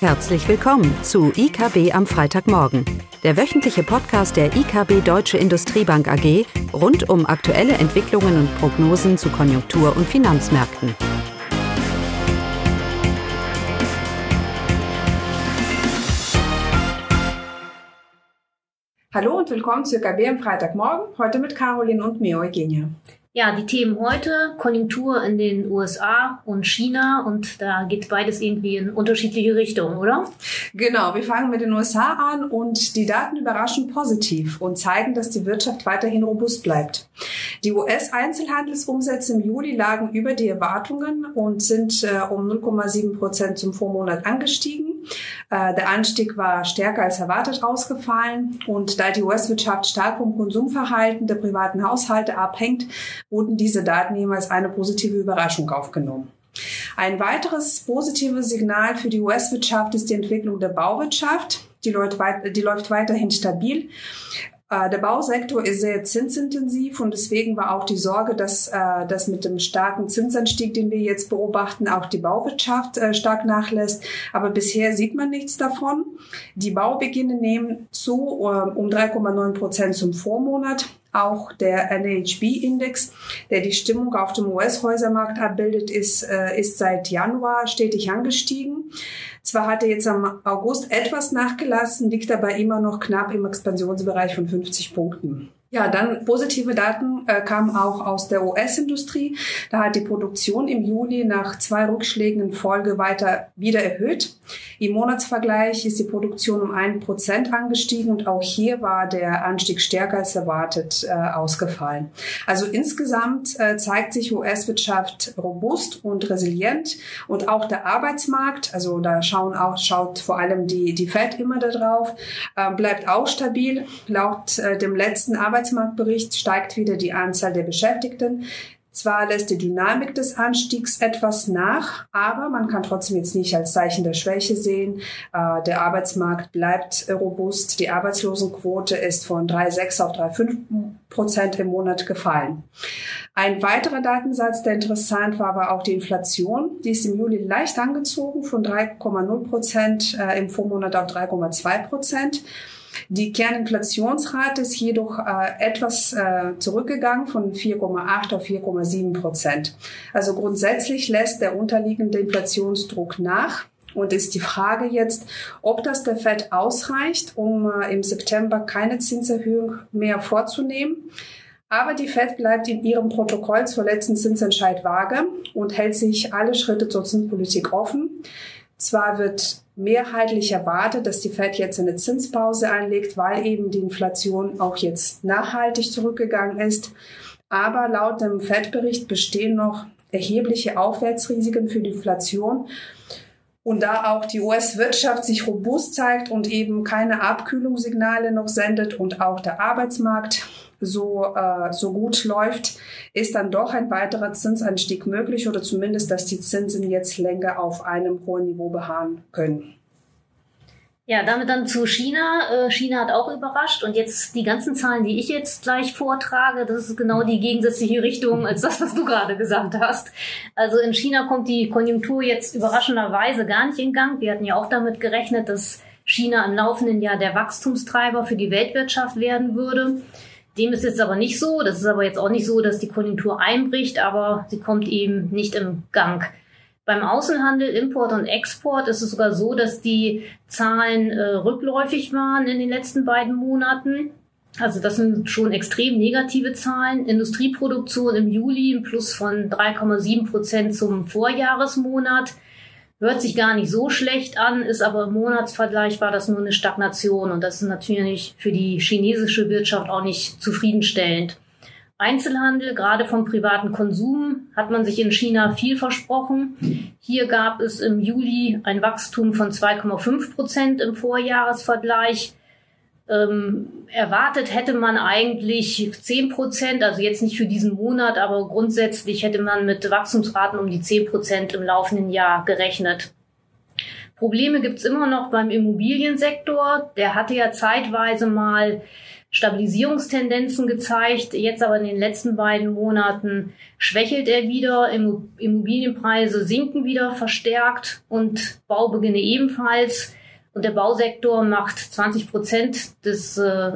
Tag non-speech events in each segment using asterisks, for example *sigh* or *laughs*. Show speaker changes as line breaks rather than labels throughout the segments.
Herzlich willkommen zu IKB am Freitagmorgen, der wöchentliche Podcast der IKB Deutsche Industriebank AG rund um aktuelle Entwicklungen und Prognosen zu Konjunktur- und Finanzmärkten.
Hallo und willkommen zu IKB am Freitagmorgen, heute mit Caroline und mir, Eugenia.
Ja, die Themen heute, Konjunktur in den USA und China und da geht beides irgendwie in unterschiedliche Richtungen, oder?
Genau, wir fangen mit den USA an und die Daten überraschen positiv und zeigen, dass die Wirtschaft weiterhin robust bleibt. Die US-Einzelhandelsumsätze im Juli lagen über die Erwartungen und sind äh, um 0,7 Prozent zum Vormonat angestiegen. Äh, der Anstieg war stärker als erwartet ausgefallen und da die US-Wirtschaft stark vom Konsumverhalten der privaten Haushalte abhängt, wurden diese Daten jemals eine positive Überraschung aufgenommen. Ein weiteres positives Signal für die US-Wirtschaft ist die Entwicklung der Bauwirtschaft. Die läuft weiterhin stabil. Äh, der Bausektor ist sehr zinsintensiv und deswegen war auch die Sorge, dass, äh, dass mit dem starken Zinsanstieg, den wir jetzt beobachten, auch die Bauwirtschaft äh, stark nachlässt. Aber bisher sieht man nichts davon. Die Baubeginne nehmen zu um 3,9 Prozent zum Vormonat. Auch der NHB-Index, der die Stimmung auf dem US-Häusermarkt abbildet, ist, ist seit Januar stetig angestiegen. Zwar hat er jetzt am August etwas nachgelassen, liegt aber immer noch knapp im Expansionsbereich von 50 Punkten. Ja, dann positive Daten äh, kamen auch aus der US-Industrie. Da hat die Produktion im Juli nach zwei Rückschlägen in Folge weiter wieder erhöht. Im Monatsvergleich ist die Produktion um ein Prozent angestiegen und auch hier war der Anstieg stärker als erwartet äh, ausgefallen. Also insgesamt äh, zeigt sich US-Wirtschaft robust und resilient und auch der Arbeitsmarkt, also da schauen auch, schaut vor allem die, die Fed immer da drauf, äh, bleibt auch stabil. Laut äh, dem letzten Arbeitsmarkt Arbeitsmarktbericht steigt wieder die Anzahl der Beschäftigten. Zwar lässt die Dynamik des Anstiegs etwas nach, aber man kann trotzdem jetzt nicht als Zeichen der Schwäche sehen. Äh, der Arbeitsmarkt bleibt robust. Die Arbeitslosenquote ist von 3,6 auf 3,5 Prozent im Monat gefallen. Ein weiterer Datensatz, der interessant war, war auch die Inflation. Die ist im Juli leicht angezogen von 3,0 Prozent äh, im Vormonat auf 3,2 Prozent. Die Kerninflationsrate ist jedoch äh, etwas äh, zurückgegangen von 4,8 auf 4,7 Prozent. Also grundsätzlich lässt der unterliegende Inflationsdruck nach. Und ist die Frage jetzt, ob das der Fed ausreicht, um äh, im September keine Zinserhöhung mehr vorzunehmen. Aber die Fed bleibt in ihrem Protokoll zur letzten Zinsentscheid vage und hält sich alle Schritte zur Zinspolitik offen. Zwar wird mehrheitlich erwartet, dass die Fed jetzt eine Zinspause einlegt, weil eben die Inflation auch jetzt nachhaltig zurückgegangen ist. Aber laut dem Fed-Bericht bestehen noch erhebliche Aufwärtsrisiken für die Inflation. Und da auch die US-Wirtschaft sich robust zeigt und eben keine Abkühlungssignale noch sendet und auch der Arbeitsmarkt so, äh, so gut läuft, ist dann doch ein weiterer Zinsanstieg möglich oder zumindest, dass die Zinsen jetzt länger auf einem hohen Niveau beharren können.
Ja, damit dann zu China. Äh, China hat auch überrascht und jetzt die ganzen Zahlen, die ich jetzt gleich vortrage, das ist genau die gegensätzliche Richtung als das, was du gerade gesagt hast. Also in China kommt die Konjunktur jetzt überraschenderweise gar nicht in Gang. Wir hatten ja auch damit gerechnet, dass China im laufenden Jahr der Wachstumstreiber für die Weltwirtschaft werden würde. Dem ist jetzt aber nicht so. Das ist aber jetzt auch nicht so, dass die Konjunktur einbricht, aber sie kommt eben nicht im Gang. Beim Außenhandel, Import und Export ist es sogar so, dass die Zahlen äh, rückläufig waren in den letzten beiden Monaten. Also das sind schon extrem negative Zahlen. Industrieproduktion im Juli ein Plus von 3,7 Prozent zum Vorjahresmonat. Hört sich gar nicht so schlecht an, ist aber im Monatsvergleich war das nur eine Stagnation und das ist natürlich für die chinesische Wirtschaft auch nicht zufriedenstellend. Einzelhandel, gerade vom privaten Konsum, hat man sich in China viel versprochen. Hier gab es im Juli ein Wachstum von 2,5 Prozent im Vorjahresvergleich. Ähm, erwartet hätte man eigentlich 10 Prozent, also jetzt nicht für diesen Monat, aber grundsätzlich hätte man mit Wachstumsraten um die 10 Prozent im laufenden Jahr gerechnet. Probleme gibt's immer noch beim Immobiliensektor. Der hatte ja zeitweise mal Stabilisierungstendenzen gezeigt. Jetzt aber in den letzten beiden Monaten schwächelt er wieder. Immobilienpreise sinken wieder verstärkt und Baubeginne ebenfalls. Und der Bausektor macht 20 Prozent des, äh,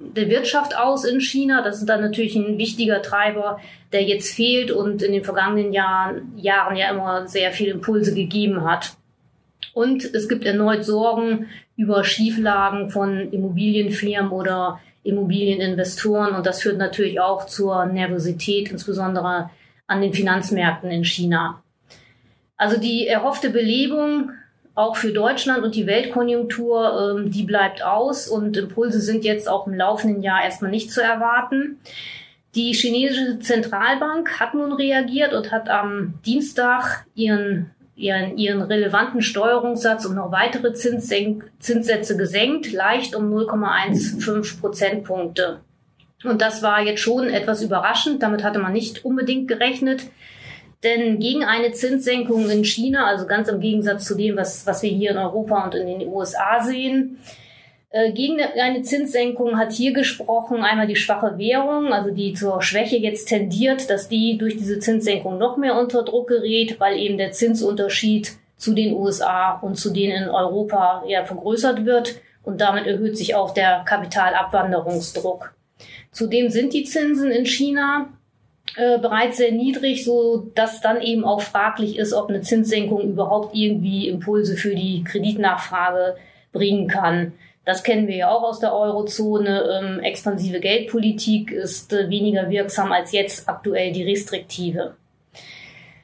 der Wirtschaft aus in China. Das ist dann natürlich ein wichtiger Treiber, der jetzt fehlt und in den vergangenen Jahren, Jahren ja immer sehr viele Impulse gegeben hat. Und es gibt erneut Sorgen über Schieflagen von Immobilienfirmen oder Immobilieninvestoren. Und das führt natürlich auch zur Nervosität, insbesondere an den Finanzmärkten in China. Also die erhoffte Belebung auch für Deutschland und die Weltkonjunktur, ähm, die bleibt aus und Impulse sind jetzt auch im laufenden Jahr erstmal nicht zu erwarten. Die chinesische Zentralbank hat nun reagiert und hat am Dienstag ihren ihren, ihren relevanten Steuerungssatz um noch weitere Zinssenk Zinssätze gesenkt, leicht um 0,15 Prozentpunkte. Und das war jetzt schon etwas überraschend. Damit hatte man nicht unbedingt gerechnet. Denn gegen eine Zinssenkung in China, also ganz im Gegensatz zu dem, was, was wir hier in Europa und in den USA sehen, äh, gegen eine Zinssenkung hat hier gesprochen einmal die schwache Währung, also die zur Schwäche jetzt tendiert, dass die durch diese Zinssenkung noch mehr unter Druck gerät, weil eben der Zinsunterschied zu den USA und zu denen in Europa ja vergrößert wird und damit erhöht sich auch der Kapitalabwanderungsdruck. Zudem sind die Zinsen in China äh, bereits sehr niedrig, so dass dann eben auch fraglich ist, ob eine Zinssenkung überhaupt irgendwie Impulse für die Kreditnachfrage bringen kann. Das kennen wir ja auch aus der Eurozone. Ähm, expansive Geldpolitik ist äh, weniger wirksam als jetzt aktuell die restriktive.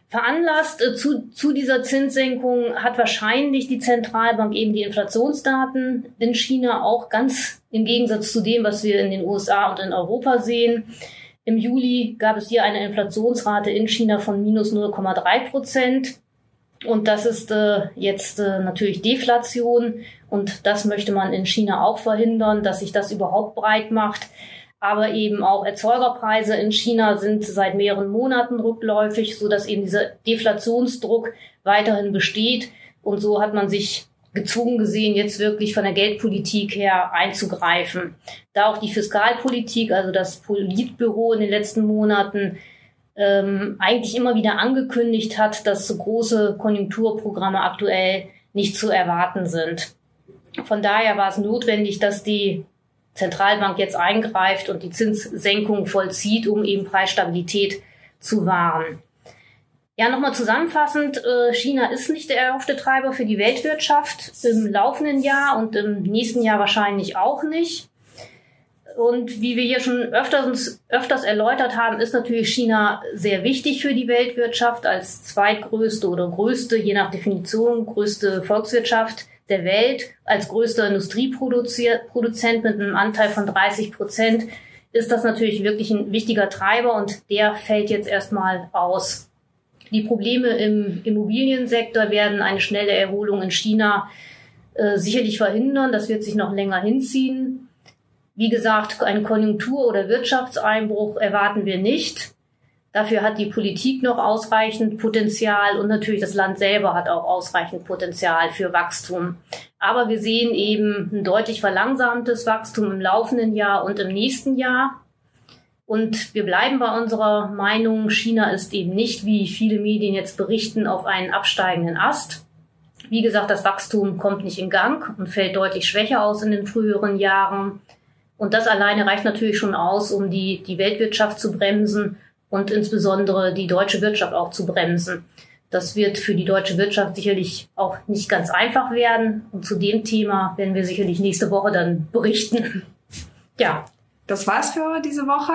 Veranlasst äh, zu, zu dieser Zinssenkung hat wahrscheinlich die Zentralbank eben die Inflationsdaten in China auch ganz im Gegensatz zu dem, was wir in den USA und in Europa sehen. Im Juli gab es hier eine Inflationsrate in China von minus 0,3 Prozent. Und das ist äh, jetzt äh, natürlich Deflation und das möchte man in China auch verhindern, dass sich das überhaupt breit macht. Aber eben auch Erzeugerpreise in China sind seit mehreren Monaten rückläufig, so dass eben dieser Deflationsdruck weiterhin besteht. Und so hat man sich gezwungen gesehen, jetzt wirklich von der Geldpolitik her einzugreifen. Da auch die Fiskalpolitik, also das Politbüro in den letzten Monaten ähm, eigentlich immer wieder angekündigt hat, dass so große Konjunkturprogramme aktuell nicht zu erwarten sind. Von daher war es notwendig, dass die Zentralbank jetzt eingreift und die Zinssenkung vollzieht, um eben Preisstabilität zu wahren. Ja, nochmal zusammenfassend, äh, China ist nicht der erhoffte Treiber für die Weltwirtschaft im laufenden Jahr und im nächsten Jahr wahrscheinlich auch nicht. Und wie wir hier schon öfters, öfters erläutert haben, ist natürlich China sehr wichtig für die Weltwirtschaft als zweitgrößte oder größte, je nach Definition, größte Volkswirtschaft der Welt. Als größter Industrieproduzent mit einem Anteil von 30 Prozent ist das natürlich wirklich ein wichtiger Treiber und der fällt jetzt erstmal aus. Die Probleme im Immobiliensektor werden eine schnelle Erholung in China äh, sicherlich verhindern. Das wird sich noch länger hinziehen. Wie gesagt, einen Konjunktur- oder Wirtschaftseinbruch erwarten wir nicht. Dafür hat die Politik noch ausreichend Potenzial und natürlich das Land selber hat auch ausreichend Potenzial für Wachstum. Aber wir sehen eben ein deutlich verlangsamtes Wachstum im laufenden Jahr und im nächsten Jahr. Und wir bleiben bei unserer Meinung, China ist eben nicht, wie viele Medien jetzt berichten, auf einen absteigenden Ast. Wie gesagt, das Wachstum kommt nicht in Gang und fällt deutlich schwächer aus in den früheren Jahren. Und das alleine reicht natürlich schon aus, um die, die Weltwirtschaft zu bremsen und insbesondere die deutsche Wirtschaft auch zu bremsen. Das wird für die deutsche Wirtschaft sicherlich auch nicht ganz einfach werden. Und zu dem Thema werden wir sicherlich nächste Woche dann berichten. *laughs* Ja.
Das war's für diese Woche